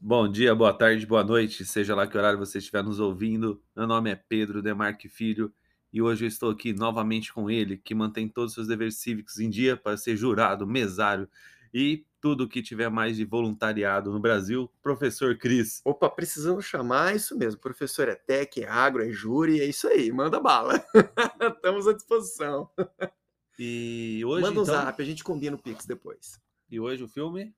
Bom dia, boa tarde, boa noite, seja lá que horário você estiver nos ouvindo. Meu nome é Pedro Demarque Filho e hoje eu estou aqui novamente com ele, que mantém todos os seus deveres cívicos em dia para ser jurado, mesário e tudo que tiver mais de voluntariado no Brasil, professor Cris. Opa, precisamos chamar isso mesmo. Professor é tech, é agro, é júri, é isso aí, manda bala. Estamos à disposição. E hoje manda um então, zap, a gente combina o Pix depois. e hoje o filme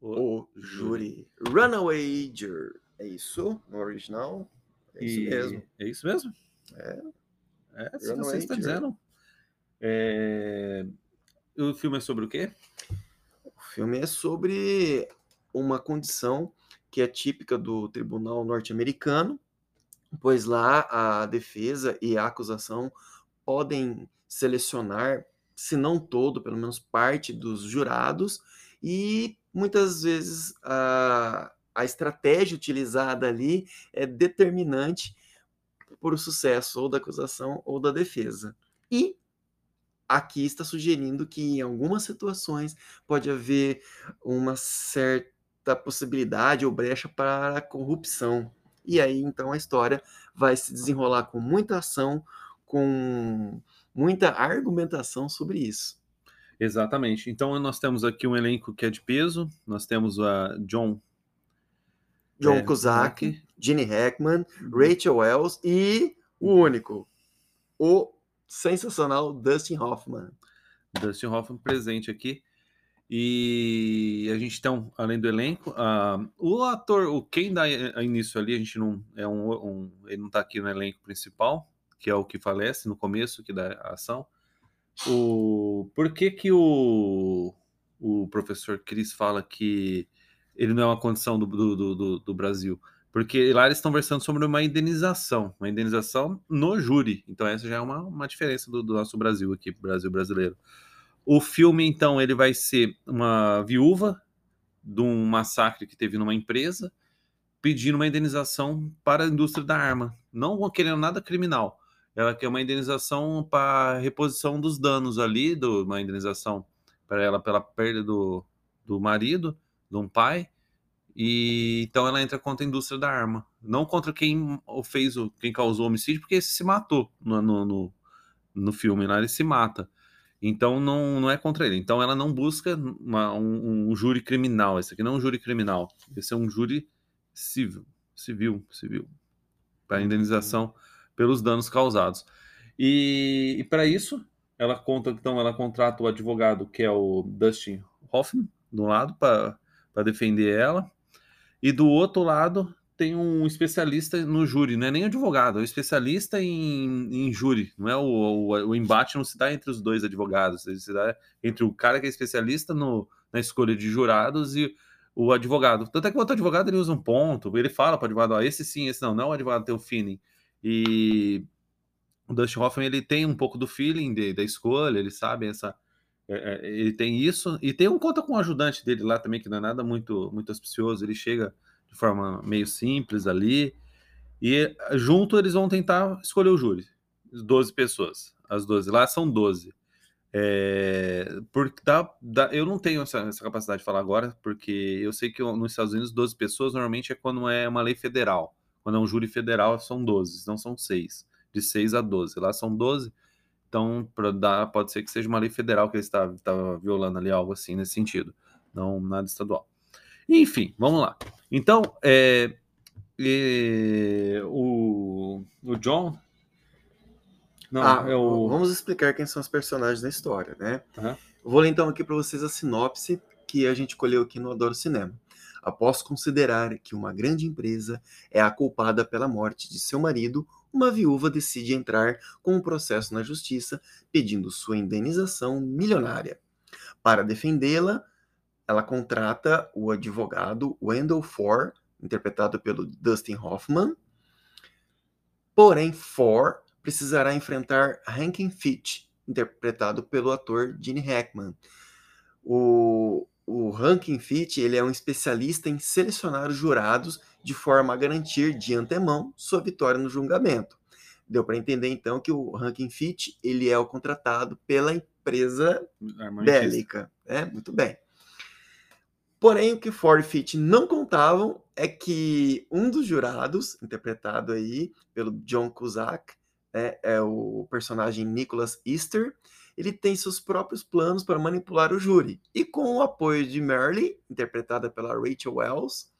O júri. Runaway Jur. É isso? No original? É isso E- mesmo. É isso mesmo? É. É, se Runaway você está dizendo. É, O filme é sobre o quê? O filme é sobre uma condição que é típica do tribunal norte-americano, pois lá a defesa e a acusação podem selecionar, se não todo, pelo menos parte dos jurados, e muitas vezes a, a estratégia utilizada ali é determinante para o sucesso ou da acusação ou da defesa. E aqui está sugerindo que em algumas situações pode haver uma certa possibilidade ou brecha para a corrupção. E aí então a história vai se desenrolar com muita ação, com muita argumentação sobre isso. Exatamente. Então nós temos aqui um elenco que é de peso. Nós temos a John John É, Cusack. Gene Hackman, Rachel Wells e o único, o sensacional Dustin Hoffman. Dustin Hoffman presente aqui. E a gente tem, além do elenco, ah, o ator, o quem dá início ali, a gente não é um, um- ele não tá aqui no elenco principal, que é o que falece no começo, que dá a ação. O por que que o, o professor Chris fala que ele não é uma condição do, do, do- do- do Brasil? Porque lá eles estão versando sobre uma indenização, uma indenização no júri. Então essa já é uma, uma diferença do, do nosso Brasil aqui, Brasil brasileiro. O filme, então, ele vai ser uma viúva de um massacre que teve numa empresa pedindo uma indenização para a indústria da arma. Não querendo nada criminal. Ela quer uma indenização para reposição dos danos ali, do, uma indenização para ela pela perda do, do marido, de um pai. E então ela entra contra a indústria da arma. Não contra quem o fez, o- quem causou o homicídio, porque esse se matou no, no, no, no filme lá, ele se mata. Então não, não é contra ele. Então ela não busca uma- um, um júri criminal. Esse aqui não é um júri criminal. Esse é um júri civil. Civil, civil. Para indenização pelos danos causados. E, e para isso, ela conta, então, ela contrata o advogado que é o Dustin Hoffman, de um lado, para defender ela. E do outro lado tem um especialista no júri, não é nem advogado, é um especialista em, em júri. Não é o, o, o embate não se dá entre os dois advogados, ele se dá entre o cara que é especialista no, na escolha de jurados e o advogado. Tanto é que o outro advogado ele usa um ponto, ele fala para o advogado, ó, esse sim, esse não, não é o advogado tem o feeling. E o Dustin Hoffman ele tem um pouco do feeling de- da escolha, ele sabe essa. é, é, ele tem isso, e tem um conta com o ajudante dele lá também, que não é nada muito, muito auspicioso, ele chega de forma meio simples ali, e junto eles vão tentar escolher o júri. 12 pessoas, as 12 lá são 12. É, porque dá, dá- eu não tenho essa, essa capacidade de falar agora, porque eu sei que nos Estados Unidos 12 pessoas normalmente é quando é uma lei federal. Quando é um júri federal são 12, não são 6. De 6 a 12. Lá são 12. Então, pra dar, pode ser que seja uma lei federal que ele está, está violando ali, algo assim nesse sentido. Não nada estadual. Enfim, vamos lá. Então, é, é, o, o John. Não, ah, é o. vamos explicar quem são os personagens da história, né? Eu Vou ler então aqui para vocês a sinopse que a gente colheu aqui no Adoro Cinema. Após considerar que uma grande empresa é a culpada pela morte de seu marido, uma viúva decide entrar com um processo na justiça pedindo sua indenização milionária. Para defendê-la, ela contrata o advogado Wendell Ford, interpretado pelo Dustin Hoffman. Porém, Ford precisará enfrentar Rankin Fitch, interpretado pelo ator Gene Hackman. O, o Rankin Fitch ele é um especialista em selecionar os jurados de forma a garantir de antemão sua vitória no julgamento. Deu para entender então que o Rankin Fitch ele é o contratado pela empresa bélica, né? Muito bem. Porém, o que Ford e Fitch não contavam é que um dos jurados, interpretado aí pelo John Cusack, é, é o personagem Nicholas Easter, ele tem seus próprios planos para manipular o júri. E com o apoio de Merle, interpretada pela Rachel Wells,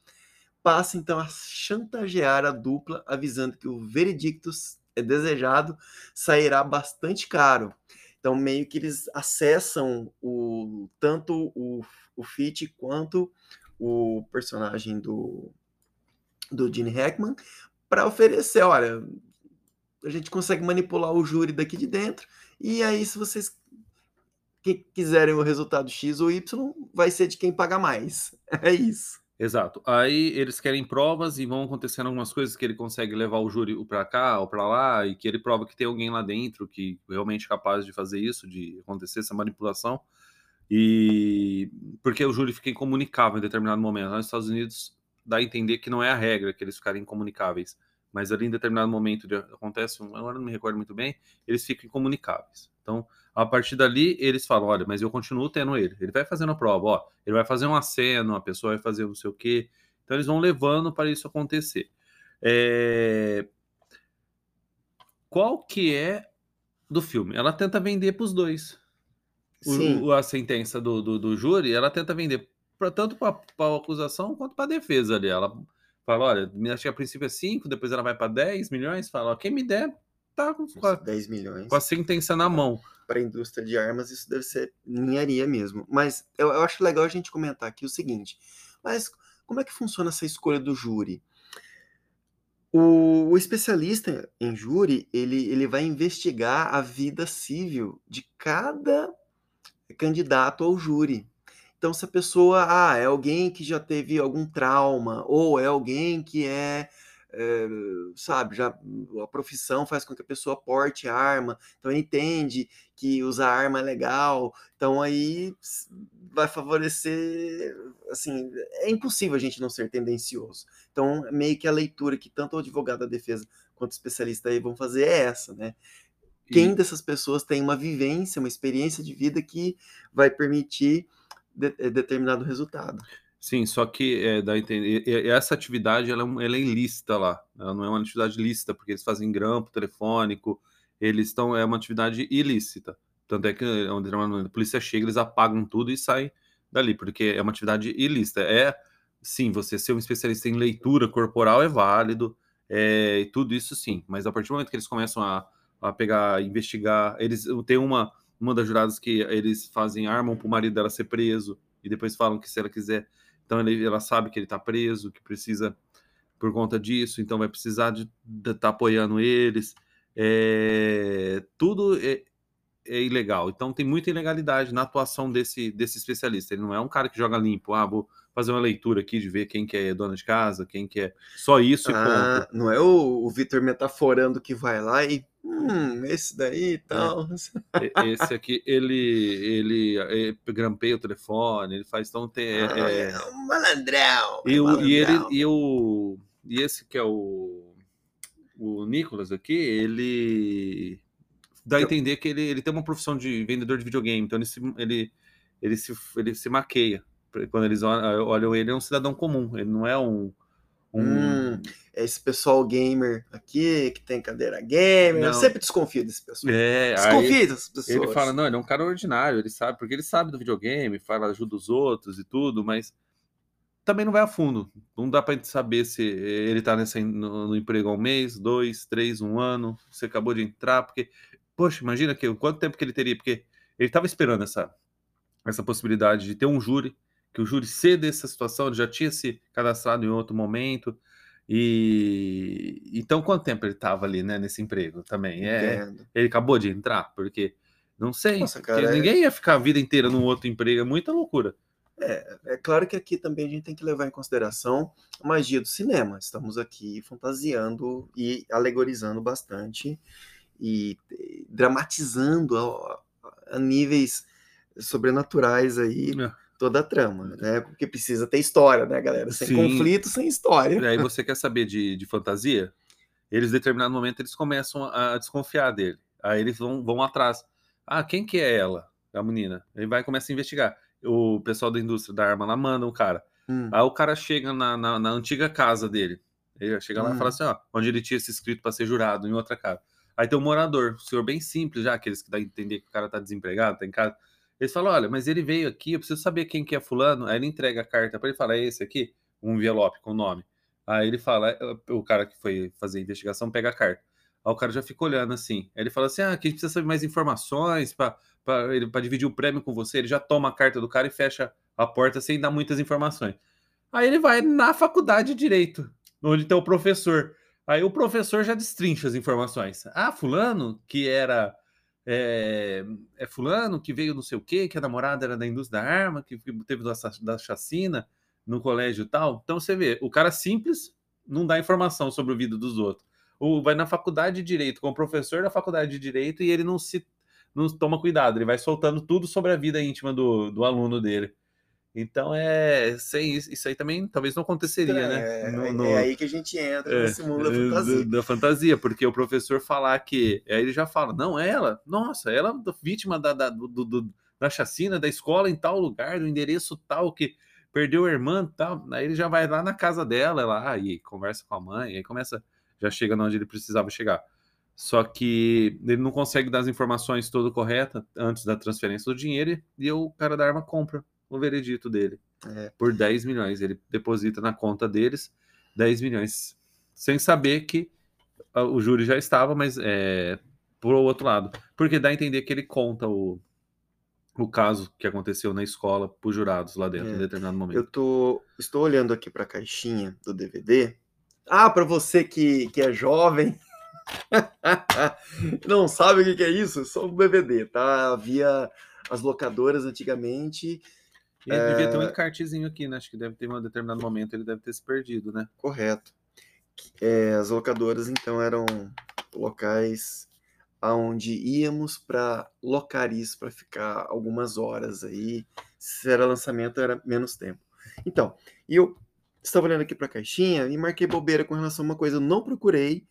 passa então a chantagear a dupla, avisando que o veredicto é desejado sairá bastante caro. Então, meio que eles acessam o tanto o, o Fit quanto o personagem do, do Gene Hackman para oferecer, olha, a gente consegue manipular o júri daqui de dentro, e aí se vocês quiserem o resultado X ou Y, vai ser de quem paga mais. É isso. Exato. Aí eles querem provas e vão acontecendo algumas coisas que ele consegue levar o júri para cá ou para lá e que ele prova que tem alguém lá dentro que realmente é capaz de fazer isso, de acontecer essa manipulação. E porque o júri fica incomunicável em determinado momento. Nos Estados Unidos dá a entender que não é a regra que eles ficarem incomunicáveis, mas ali em determinado momento de, acontece, agora não me recordo muito bem, eles ficam incomunicáveis. Então, a partir dali, eles falam: olha, mas eu continuo tendo ele. Ele vai fazendo a prova, ó, ele vai fazer um aceno, a pessoa vai fazer não sei o quê. Então, eles vão levando para isso acontecer. É... Qual que é do filme? Ela tenta vender para os dois. O, a sentença do, do, do, júri, ela tenta vender pra, tanto para a acusação quanto para a defesa ali. Ela fala: olha, acho que a princípio é 5, depois ela vai para 10 milhões. Fala: ó, quem me der, tá com, com a, 10 milhões. Com a sentença na mão para a indústria de armas, isso deve ser ninharia mesmo. Mas eu, eu, acho legal a gente comentar aqui o seguinte: mas como é que funciona essa escolha do júri? O, o especialista em júri ele, ele vai investigar a vida civil de cada candidato ao júri. Então, se a pessoa ah, é alguém que já teve algum trauma, ou é alguém que é é, sabe, já a profissão faz com que a pessoa porte arma, então entende que usar arma é legal, então aí vai favorecer, assim, é impossível a gente não ser tendencioso. Então, meio que a leitura que tanto o advogado da defesa quanto o especialista aí vão fazer é essa, né? Quem dessas pessoas tem uma vivência, uma experiência de vida que vai permitir de, eh, determinado resultado. Sim, só que é, dá entender, essa atividade ela, é ela é ilícita lá. Ela não é uma atividade lícita, porque eles fazem grampo telefônico, eles estão. É uma atividade ilícita. Tanto é que onde a polícia chega, eles apagam tudo e saem dali, porque é uma atividade ilícita. É sim, você ser um especialista em leitura corporal é válido, é, tudo isso sim, mas a partir do momento que eles começam a, a pegar, investigar, eles tem uma, uma das juradas que eles fazem, armam para o marido dela ser preso, e depois falam que se ela quiser então ele, ela sabe que ele está preso, que precisa por conta disso, então vai precisar de estar tá apoiando eles. É, tudo é, é, ilegal. Então tem muita ilegalidade na atuação desse, desse especialista. Ele não é um cara que joga limpo. Ah, vou fazer uma leitura aqui de ver quem que é dona de casa, quem que é só isso ah, Não é o, o Vitor metaforando que vai lá e hum, esse daí e tal. É. Esse aqui, ele, ele, ele grampeia o telefone, ele faz então tem, é, ah, é, é um malandrão. E, malandrão. e ele e o e esse que é o o Nicolas aqui, ele dá a entender que ele, ele tem uma profissão de vendedor de videogame, então ele se, ele, ele se, ele se maqueia. Quando eles olham ele, é um cidadão comum, ele não é um, um... Hum, esse pessoal gamer aqui, que tem cadeira gamer, não. eu sempre desconfio desse pessoal. É, desconfio dessas pessoas. Ele fala, não, ele é um cara ordinário, ele sabe, porque ele sabe do videogame, fala, ajuda os outros e tudo, mas também não vai a fundo. Não dá para saber se ele tá nessa, no, no, emprego há um mês, dois, três, um ano, você acabou de entrar, porque, poxa, imagina que, quanto tempo que ele teria, porque ele estava esperando essa, essa possibilidade de ter um júri, que o júri ceda essa situação, ele já tinha se cadastrado em outro momento. E então quanto tempo ele estava ali, né, nesse emprego também? É, ele acabou de entrar, porque não sei, Nossa, cara, é... ninguém ia ficar a vida inteira num outro emprego, é muita loucura. É, é claro que aqui também a gente tem que levar em consideração a magia do cinema. Estamos aqui fantasiando e alegorizando bastante e dramatizando a, a níveis sobrenaturais aí. É toda a trama, né? Porque precisa ter história, né, galera? Sem Sim. conflito, sem história. E aí você quer saber de, de fantasia? Eles, em determinado momento, eles começam a, a desconfiar dele. Aí eles vão, vão atrás. Ah, quem que é ela? A menina. Ele vai começar a investigar. o pessoal da indústria da arma lá manda um cara. Hum. Aí o cara chega na, na, na antiga casa dele. Ele chega lá e Hum. fala assim, ó, onde ele tinha se inscrito para ser jurado, em outra casa. Aí tem um morador, um senhor bem simples já, aqueles que dá a entender que o cara tá desempregado, tá em casa. Eles falam, olha, mas ele veio aqui, eu preciso saber quem que é fulano. Aí ele entrega a carta para ele fala, é esse aqui? Um envelope com o nome. Aí ele fala, é, o cara que foi fazer a investigação pega a carta. Aí o cara já fica olhando assim. Aí ele fala assim, ah, que a gente precisa saber mais informações para dividir o prêmio com você. Ele já toma a carta do cara e fecha a porta sem dar muitas informações. Aí ele vai na faculdade de Direito, onde tem o professor. Aí o professor já destrincha as informações. Ah, fulano, que era... É, é fulano que veio não sei o quê, que a namorada era da indústria da arma, que teve da, da chacina no colégio e tal. Então você vê, o cara simples não dá informação sobre a vida dos outros. O, vai na faculdade de Direito com o professor da faculdade de Direito e ele não se não toma cuidado, ele vai soltando tudo sobre a vida íntima do, do aluno dele. Então é sem isso, isso aí também talvez não aconteceria, né? É, No- é- no- é aí que a gente entra é, nesse mundo da é, fantasia. Da, da fantasia, porque o professor falar que. Aí ele já fala, não, ela, nossa, ela é vítima da, da, do, do- da chacina da escola em tal lugar, do endereço tal, que perdeu a irmã tal. Aí ele já vai lá na casa dela, lá, e conversa com a mãe, aí começa, já chega onde ele precisava chegar. Só que ele não consegue dar as informações todas corretas antes da transferência do dinheiro e o cara da arma compra o veredito dele É. por 10 milhões. Ele deposita na conta deles 10 milhões, sem saber que ah, o júri já estava, mas é por outro lado. Porque dá a entender que ele conta o, o caso que aconteceu na escola para os jurados lá dentro, É. em determinado Eu momento. tô, estou olhando aqui para a caixinha do DVD. Ah, para você que, que é jovem, não sabe o que que é isso? Só um DVD, tá? Havia as locadoras antigamente, Ele devia ter É. um encartezinho aqui, né? Acho que deve ter em um determinado momento, ele deve ter se perdido, né? correto. É, as locadoras então eram locais aonde íamos para locar isso para ficar algumas horas aí. Se era lançamento era menos tempo. Então, e eu estava olhando aqui para a caixinha e marquei bobeira com relação a uma coisa. Eu não procurei,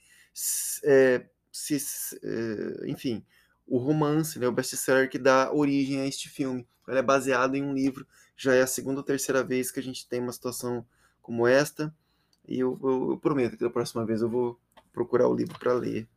é, se, é, enfim, o romance, né, o best-seller que dá origem a este filme. Ele é baseado em um livro. Já é a segunda ou terceira vez que a gente tem uma situação como esta. E eu, eu- eu prometo que da próxima vez eu vou procurar o livro para ler.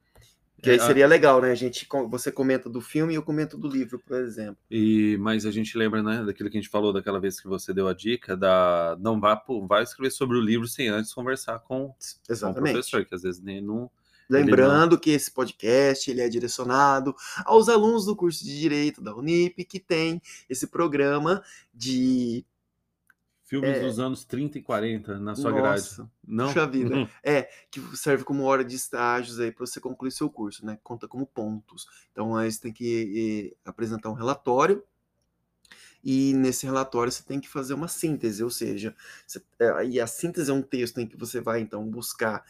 Que É, aí seria legal, né? A gente, você comenta do filme e eu comento do livro, por exemplo. E, mas a gente lembra, né, daquilo que a gente falou daquela vez que você deu a dica, da não vá, vai escrever sobre o livro sem antes conversar com, com o Exatamente. professor, que às vezes nem não, Lembrando que esse podcast ele é direcionado aos alunos do curso de Direito da Unip, que tem esse programa de. filmes É. dos anos 30 e 40 na sua grade. Nossa, Não? puxa vida. É, que serve como hora de estágios aí para você concluir seu curso, né? Conta como pontos. Então aí você tem que apresentar um relatório. E nesse relatório você tem que fazer uma síntese, ou seja, você- é, e a síntese é um texto em que você vai então buscar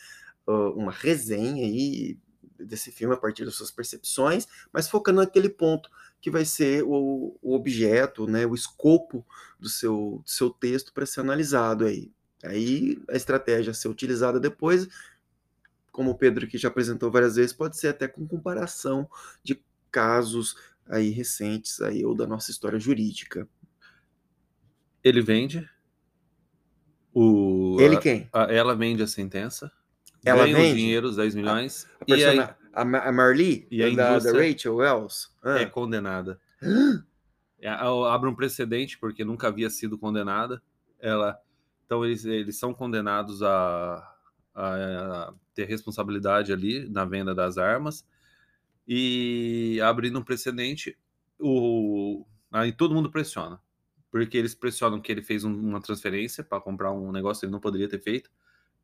uma resenha aí desse filme a partir das suas percepções, mas focando naquele ponto que vai ser o, o objeto, né, o escopo do seu, do seu texto para ser analisado aí. Aí a estratégia a ser utilizada depois, como o Pedro aqui já apresentou várias vezes, pode ser até com comparação de casos aí recentes aí ou da nossa história jurídica. Ele vende. O, Ele a- quem? a- ela vende a sentença. Ela ganha o vende? dinheiro, os 10 milhões. A, e aí persona- a, Ma- a Marli, e a da, da Rachel Wells. Ah. é condenada. É, a- abre um precedente, porque nunca havia sido condenada. Ela, então, eles, eles são condenados a, a ter responsabilidade ali na venda das armas. E abrindo um precedente, o, aí todo mundo pressiona. Porque eles pressionam que ele fez um- uma transferência para comprar um negócio que ele não poderia ter feito.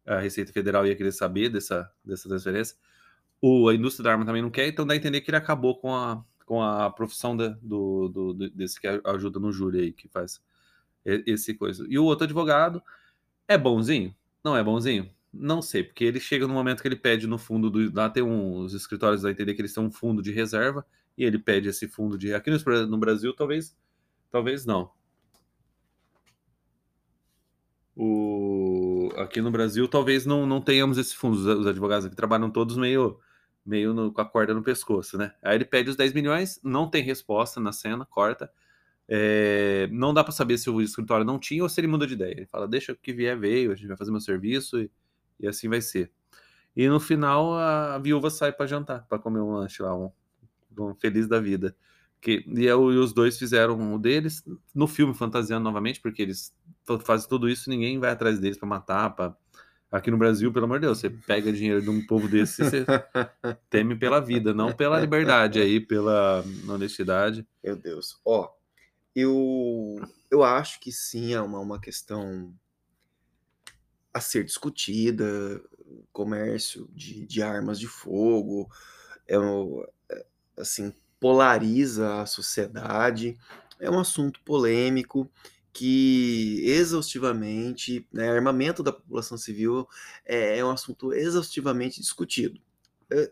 A Receita Federal ia querer saber dessa, dessa transferência. O, a indústria da arma também não quer, então dá a entender que ele acabou com a, com a profissão da- do, do- desse que ajuda no júri aí, que faz esse coisa. E o outro advogado é bonzinho? Não é bonzinho? Não sei, porque ele chega no momento que ele pede no fundo do. Lá tem os escritórios da entender que eles têm um fundo de reserva, e ele pede esse fundo de. Aqui no Brasil, talvez. Talvez não. O, aqui no Brasil, talvez não, não tenhamos esse fundo. Os, os advogados aqui trabalham todos meio, meio no- com a corda no pescoço, né? Aí ele pede os 10 milhões, não tem resposta na cena, corta. é, não dá para saber se o escritório não tinha ou se ele muda de ideia. Ele fala, deixa que vier, veio, a gente vai fazer meu serviço e, e assim vai ser. E no final a viúva sai para jantar, para comer um lanche lá, um, um feliz da vida. Que, e, eu, e os dois fizeram o deles no filme, fantasiando novamente, porque eles fazem tudo isso ninguém vai atrás deles para matar. Pra... Aqui no Brasil, pelo amor de Deus, você pega dinheiro de um povo desse você teme pela vida, não pela liberdade aí, pela honestidade. Meu Deus. Ó, eu, eu acho que sim, é uma, uma questão a ser discutida, comércio de, de armas de fogo, é, é, assim, polariza a sociedade, é um assunto polêmico que exaustivamente, né, armamento da população civil é, é, um assunto exaustivamente discutido.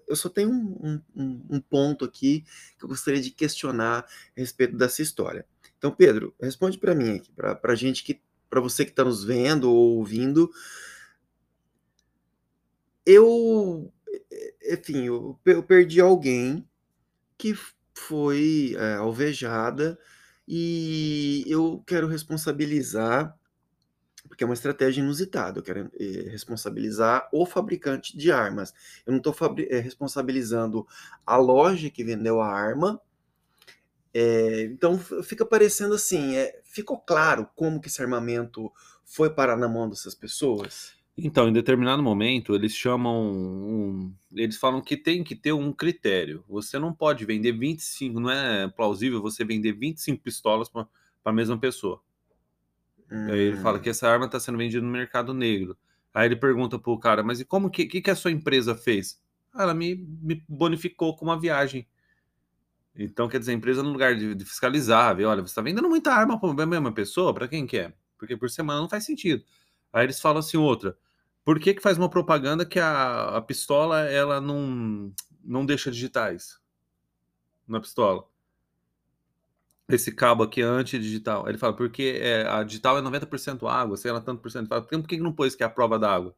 Eu só tenho um, um, um ponto aqui que eu gostaria de questionar a respeito dessa história. Então, Pedro, responde para mim aqui, para gente que, para você que está nos vendo ou ouvindo. Eu, enfim, eu, eu perdi alguém que foi é, alvejada e eu quero responsabilizar, porque é uma estratégia inusitada, eu quero é, responsabilizar o fabricante de armas. Eu não estou é, responsabilizando a loja que vendeu a arma, é, então fica parecendo assim, é, ficou claro como que esse armamento foi parar na mão dessas pessoas? Então, em determinado momento, eles chamam um, eles falam que tem que ter um critério. Você não pode vender 25, não é plausível você vender 25 pistolas para a mesma pessoa. Aí ele fala que hum. essa arma está sendo vendida no mercado negro. Aí ele pergunta pro cara, mas e como que, que, que a sua empresa fez? Ah, ela me, me bonificou com uma viagem. Então, quer dizer, a empresa, no lugar de, de fiscalizar, ver, olha, você está vendendo muita arma para a mesma pessoa, para quem quer? É? Porque por semana não faz sentido. Aí eles falam assim, outra, por que, que faz uma propaganda que a, a pistola, ela não, não deixa digitais na pistola? Esse cabo aqui é antidigital. Ele fala, porque é, a digital é 90% água, sei lá, tanto por cento. Fala, por que, que não pôs que é a prova d'água?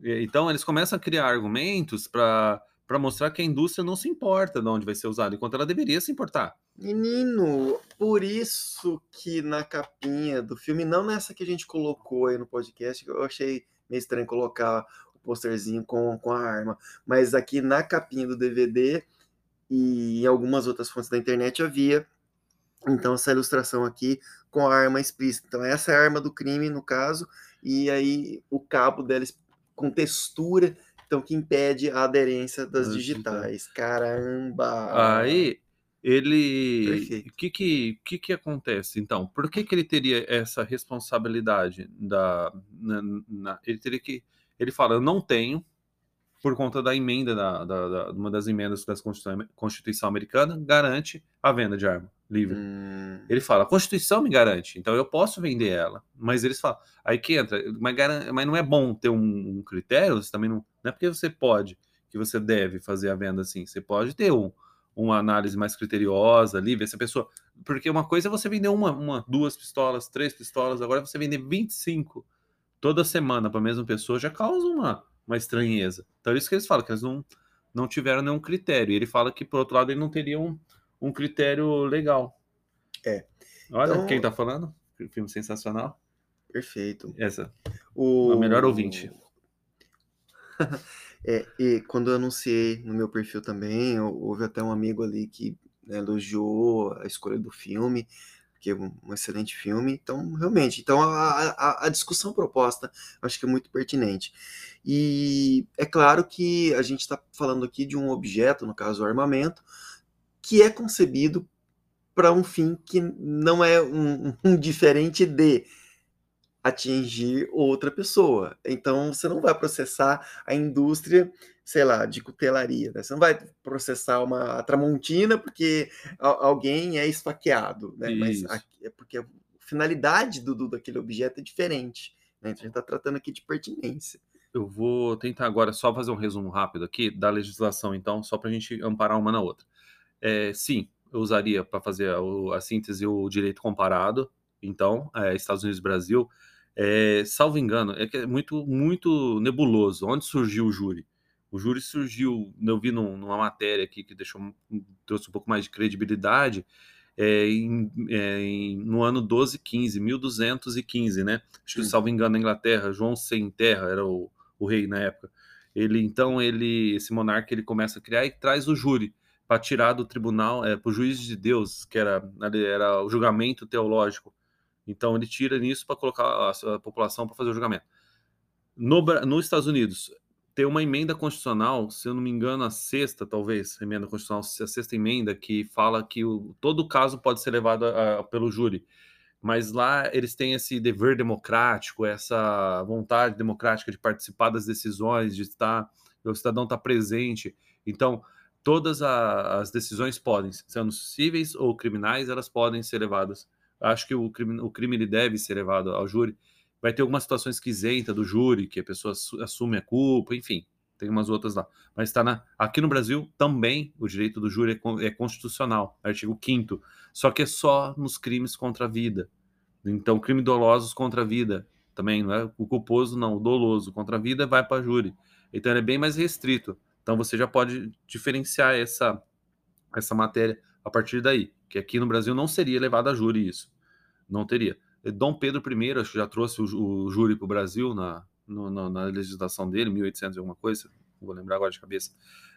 Então, eles começam a criar argumentos para para mostrar que a indústria não se importa de onde vai ser usado, enquanto ela deveria se importar. Menino, por isso que na capinha do filme, não nessa que a gente colocou aí no podcast, eu achei meio estranho colocar o posterzinho com, com a arma, mas aqui na capinha do DVD e em algumas outras fontes da internet havia então essa ilustração aqui com a arma explícita. Então essa é a arma do crime no caso e aí o cabo dela com textura então que impede a aderência das digitais. Caramba! Aí ele o que que, que que acontece então por que que ele teria essa responsabilidade da na, na, ele teria que ele fala eu não tenho por conta da emenda da, da, da uma das emendas da Constituição, Constituição americana garante a venda de arma livre hum. ele fala a Constituição me garante então eu posso vender ela mas eles falam aí que entra mas, mas não é bom ter um, um critério você também não não é porque você pode que você deve fazer a venda assim. Você pode ter um, uma análise mais criteriosa ali, ver se a pessoa. Porque uma coisa é você vender uma, uma duas pistolas, três pistolas, agora você vender 25 toda semana para a mesma pessoa já causa uma, uma estranheza. Então é isso que eles falam, que eles não, não tiveram nenhum critério. E ele fala que, por outro lado, ele não teria um, um critério legal. É. Olha então... quem tá falando. Filme sensacional. Perfeito. Essa. O... Melhor ouvinte. é, e quando eu anunciei no meu perfil também, houve até um amigo ali que né, elogiou a escolha do filme, que é um, um excelente filme. Então, realmente, então a, a, a, discussão proposta acho que é muito pertinente. E é claro que a gente está falando aqui de um objeto, no caso o armamento, que é concebido para um fim que não é um, um diferente de atingir outra pessoa. Então você não vai processar a indústria, sei lá, de cutelaria, né? Você não vai processar uma Tramontina porque alguém é esfaqueado, né? Mas é porque a finalidade do, do, daquele objeto é diferente. Né? Então a gente está tratando aqui de pertinência. Eu vou tentar agora só fazer um resumo rápido aqui da legislação, então, só para a gente amparar uma na outra. É, sim, eu usaria para fazer a, a, síntese o direito comparado. Então, é, Estados Unidos e Brasil, é, salvo engano, é, é muito, muito nebuloso. Onde surgiu o júri? O júri surgiu, eu vi num, numa matéria aqui que deixou, trouxe um pouco mais de credibilidade, é, em, é, em, no ano 1215, 1215, né? Acho que, salvo engano, na Inglaterra, João Sem Terra era o, o rei na época. Ele, então, ele, esse monarca, ele começa a criar e traz o júri para tirar do tribunal, é, para o juiz de Deus, que era, era o julgamento teológico. Então, ele tira nisso para colocar a, a população para fazer o julgamento. No, nos Estados Unidos, tem uma emenda constitucional, se eu não me engano, a sexta, talvez, emenda constitucional, a sexta emenda, que fala que o, todo caso pode ser levado a, a, pelo júri. Mas lá eles têm esse dever democrático, essa vontade democrática de participar das decisões, de estar, o cidadão estar presente. Então, todas a, as decisões podem, sendo cíveis ou criminais, elas podem ser levadas. Acho que o crime, o crime ele deve ser levado ao júri Vai ter algumas situações que isenta do júri, que a pessoa assume a culpa, enfim, tem umas outras lá. Mas está na. Aqui no Brasil também o direito do júri é, é constitucional, artigo 5 Só que é só nos crimes contra a vida. Então, crime dolosos contra a vida também, não é o culposo, não, o doloso contra a vida vai para júri. Então, ele é bem mais restrito. Então, você já pode diferenciar essa, essa matéria a partir daí, que aqui no Brasil não seria levado a júri isso. Não teria. Dom Pedro I, acho que já trouxe o, o júri para o Brasil na, no, na, na, legislação dele, 1800 e alguma coisa, vou lembrar agora de cabeça.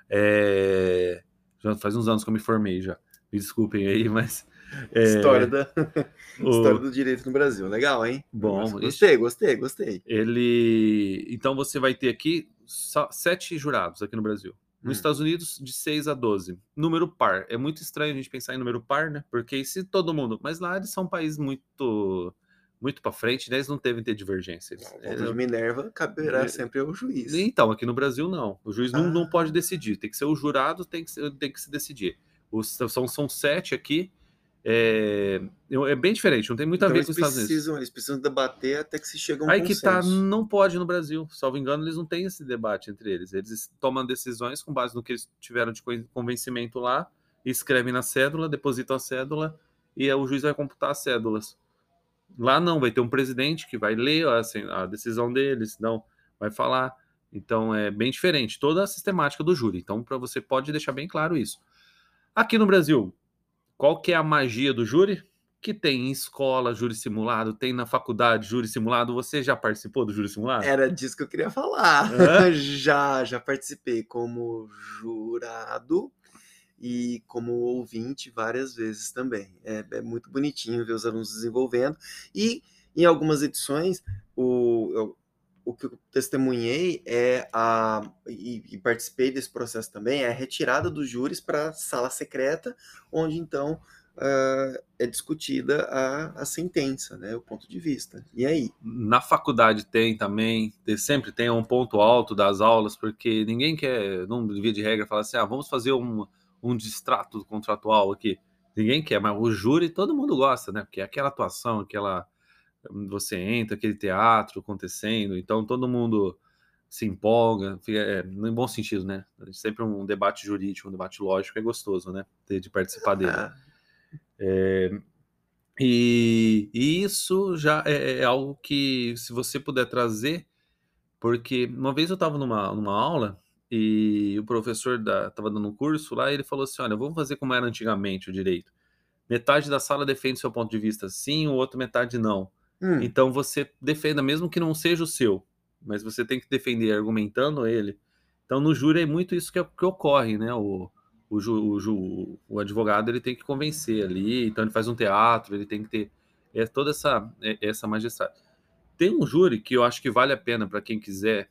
É, já faz uns anos que eu me formei já. Me desculpem aí, mas. É, História, da... o... História do direito no Brasil. Legal, hein? Bom, gostei, gostei, gostei. Ele. Então você vai ter aqui sete jurados aqui no Brasil. Nos hum. Estados Unidos, de 6 a 12. Número par. É muito estranho a gente pensar em número par, né? Porque se todo mundo. Mas lá eles são um país muito muito para frente, né? Eles não devem ter divergência. Eles, de Minerva caberá é, sempre ao juiz. Então, aqui no Brasil, não. O juiz ah. não, não pode decidir. Tem que ser o jurado, tem que, ser, tem que se decidir. Os, são, são sete aqui. É, é bem diferente, não tem muito então a ver com os Estados Unidos. Eles precisam debater até que se chega a um Aí consenso. que tá, não pode no Brasil. Salvo engano, eles não têm esse debate entre eles. Eles tomam decisões com base no que eles tiveram de convencimento lá, escrevem na cédula, depositam a cédula e o juiz vai computar as cédulas. Lá não, vai ter um presidente que vai ler assim, a decisão deles, não vai falar. Então é bem diferente toda a sistemática do júri. Então, para você pode deixar bem claro isso. Aqui no Brasil, qual que é a magia do júri? Que tem em escola júri simulado, tem na faculdade júri simulado. Você já participou do júri simulado? Era disso que eu queria falar. já, já participei como jurado e como ouvinte várias vezes também. É, é, muito bonitinho ver os alunos desenvolvendo. E em algumas edições, o, eu, o que eu testemunhei é a e, e, participei desse processo também é a retirada dos júris para a sala secreta, onde então uh, é discutida a, a sentença, né, o ponto de vista. E aí? Na faculdade tem também, sempre tem um ponto alto das aulas, porque ninguém quer, não via de regra, falar assim, ah, vamos fazer um, um distrato contratual aqui. Ninguém quer, mas o júri todo mundo gosta, né? Porque é aquela atuação, aquela você entra, aquele teatro acontecendo, então todo mundo se empolga, é, no bom sentido, né? Sempre um debate jurídico, um debate lógico é gostoso, né? De, de participar dele. Ah. É, e, e, isso já é, é, algo que, se você puder trazer, porque uma vez eu estava numa, numa aula e o professor estava dando um curso lá e ele falou assim: olha, vamos fazer como era antigamente o direito. Metade da sala defende seu ponto de vista sim, o outro metade não. Hum. Então você defenda, mesmo que não seja o seu, mas você tem que defender argumentando ele. Então no júri é muito isso que, que ocorre, né? O, o, ju, o, ju, o, advogado ele tem que convencer ali, então ele faz um teatro, ele tem que ter é, toda essa, é, essa majestade. Tem um júri que eu acho que vale a pena para quem quiser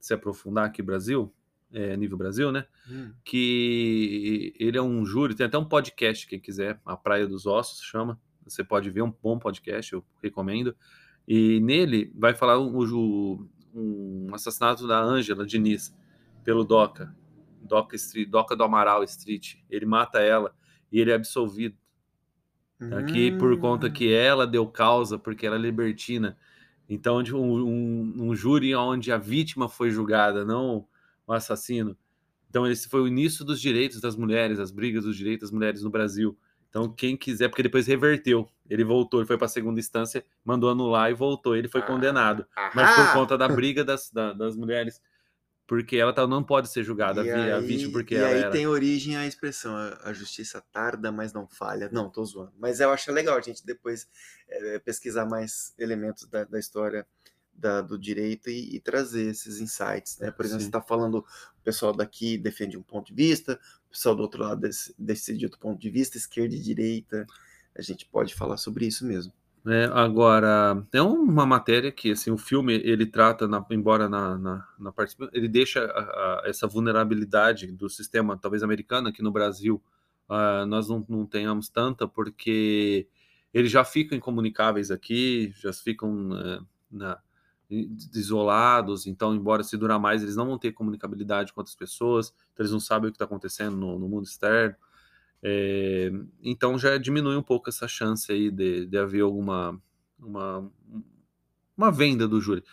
se aprofundar aqui no Brasil, é, nível Brasil, né? Hum. Que ele é um júri, tem até um podcast, quem quiser, A Praia dos Ossos chama. Você pode ver um bom podcast, eu recomendo. E nele vai falar um, um assassinato da Ângela Diniz pelo Doca, Doca, Street, Doca do Amaral Street. Ele mata ela e ele é absolvido. Aqui hum. por conta que ela deu causa, porque ela é libertina. Então, um, um, um júri onde a vítima foi julgada, não o assassino. Então, esse foi o início dos direitos das mulheres, as brigas dos direitos das mulheres no Brasil. Então, quem quiser, porque depois reverteu. Ele voltou, ele foi para a segunda instância, mandou anular e voltou. Ele foi ah, condenado. Mas por conta da briga das, da, das mulheres porque ela tá, não pode ser julgada E a, aí, vítima porque e ela aí era. tem origem a expressão, a, justiça tarda, mas não falha. Não, tô zoando. Mas eu acho legal a gente depois eh, pesquisar mais elementos da, da história da- do direito e, e trazer esses insights, né? Por exemplo, Sim. você está falando, o pessoal daqui defende um ponto de vista, pessoal do outro lado desse- decide outro ponto de vista, esquerda e direita. A gente pode falar sobre isso mesmo. né? Agora, é uma matéria que, assim, o filme, ele trata, na- embora na, na, na parte... Ele deixa a- a- essa vulnerabilidade do sistema, talvez americano, aqui no Brasil, ah, nós não, não tenhamos tanta, porque eles já ficam incomunicáveis aqui, já ficam eh, na- isolados, então, embora se durar mais, eles não vão ter comunicabilidade com outras pessoas, então eles não sabem o que está acontecendo no, no mundo externo. É, então já diminui um pouco essa chance aí de, de haver alguma uma, uma venda do júri,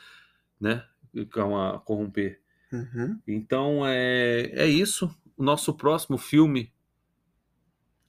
né? Com a corromper. Uhum. Então é, é isso. O nosso próximo filme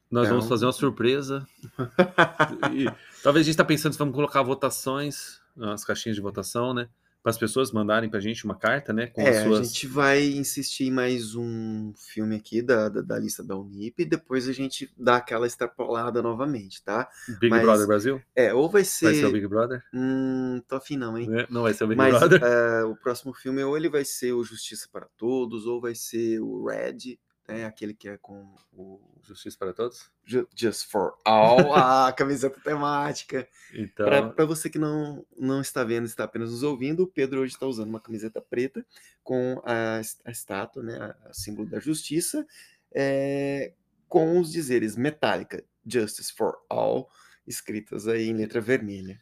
nós vamos Então- fazer uma surpresa. E talvez a gente está pensando se vamos colocar votações, as caixinhas de votação, né? Para as pessoas mandarem para a gente uma carta, né? Com É, as suas. a gente vai insistir em mais um filme aqui da, da, da lista da Unip e depois a gente dá aquela extrapolada novamente, tá? Big mas- Brother Brasil? É, ou vai Vai ser o ser. Big Brother? Hum, tô afim não, hein? É, Não vai ser o Big Mas Brother. eh, o próximo filme ou ele vai ser o Justiça para Todos, ou vai ser o Red, né? Aquele que é com o Justiça para todos? Ju- Just for All, a camiseta temática. Então, Para você que não, não está vendo, está apenas nos ouvindo, o Pedro hoje está usando uma camiseta preta com a, a estátua, né? A, a símbolo da justiça, eh, com os dizeres Metallica, Justice for All, escritas aí em letra vermelha.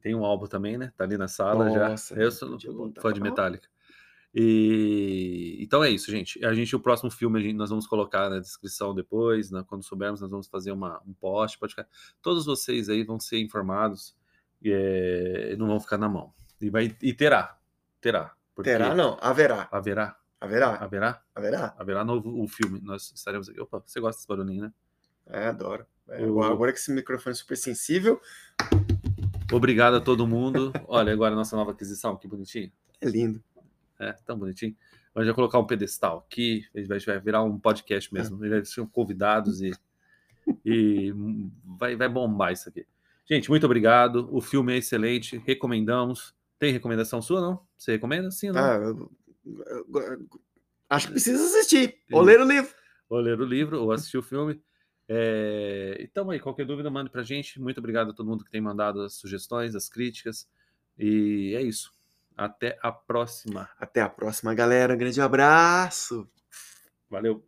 tem um álbum também, né? Tá ali na sala Nossa, já. Eu sou fã de Metallica. E então é isso, gente. A gente, o próximo filme, gente, nós vamos colocar na descrição depois, né? quando soubermos, nós vamos fazer uma, um post. Pode ficar. Todos vocês aí vão ser informados e é, não vão ficar na mão. E, vai, e terá. Terá. Terá? Não, haverá. Haverá. Haverá. Haverá. Haverá. Haverá novo o filme. Nós estaremos aqui. Opa, você gosta desse barulhinho, né? É, adoro. É, agora que esse microfone é super sensível, Obrigado a todo mundo. Olha, agora a nossa nova aquisição, que bonitinho. é lindo. É, tão bonitinho. A gente vai colocar um pedestal aqui, a gente vai, vai virar um podcast mesmo. Ele vai ser convidados e, e vai, vai bombar isso aqui. Gente, muito obrigado. O filme é excelente, recomendamos. Tem recomendação sua, não? Você recomenda? Sim ou não? Ah, eu- eu- eu- acho que precisa assistir. Ou ler o livro. Ou ler o livro, ou assistir o filme. É... Então, aí, qualquer dúvida, mande pra gente. Muito obrigado a todo mundo que tem mandado as sugestões, as críticas. E é isso. Até a próxima. Até a próxima, galera. Um grande abraço. Valeu.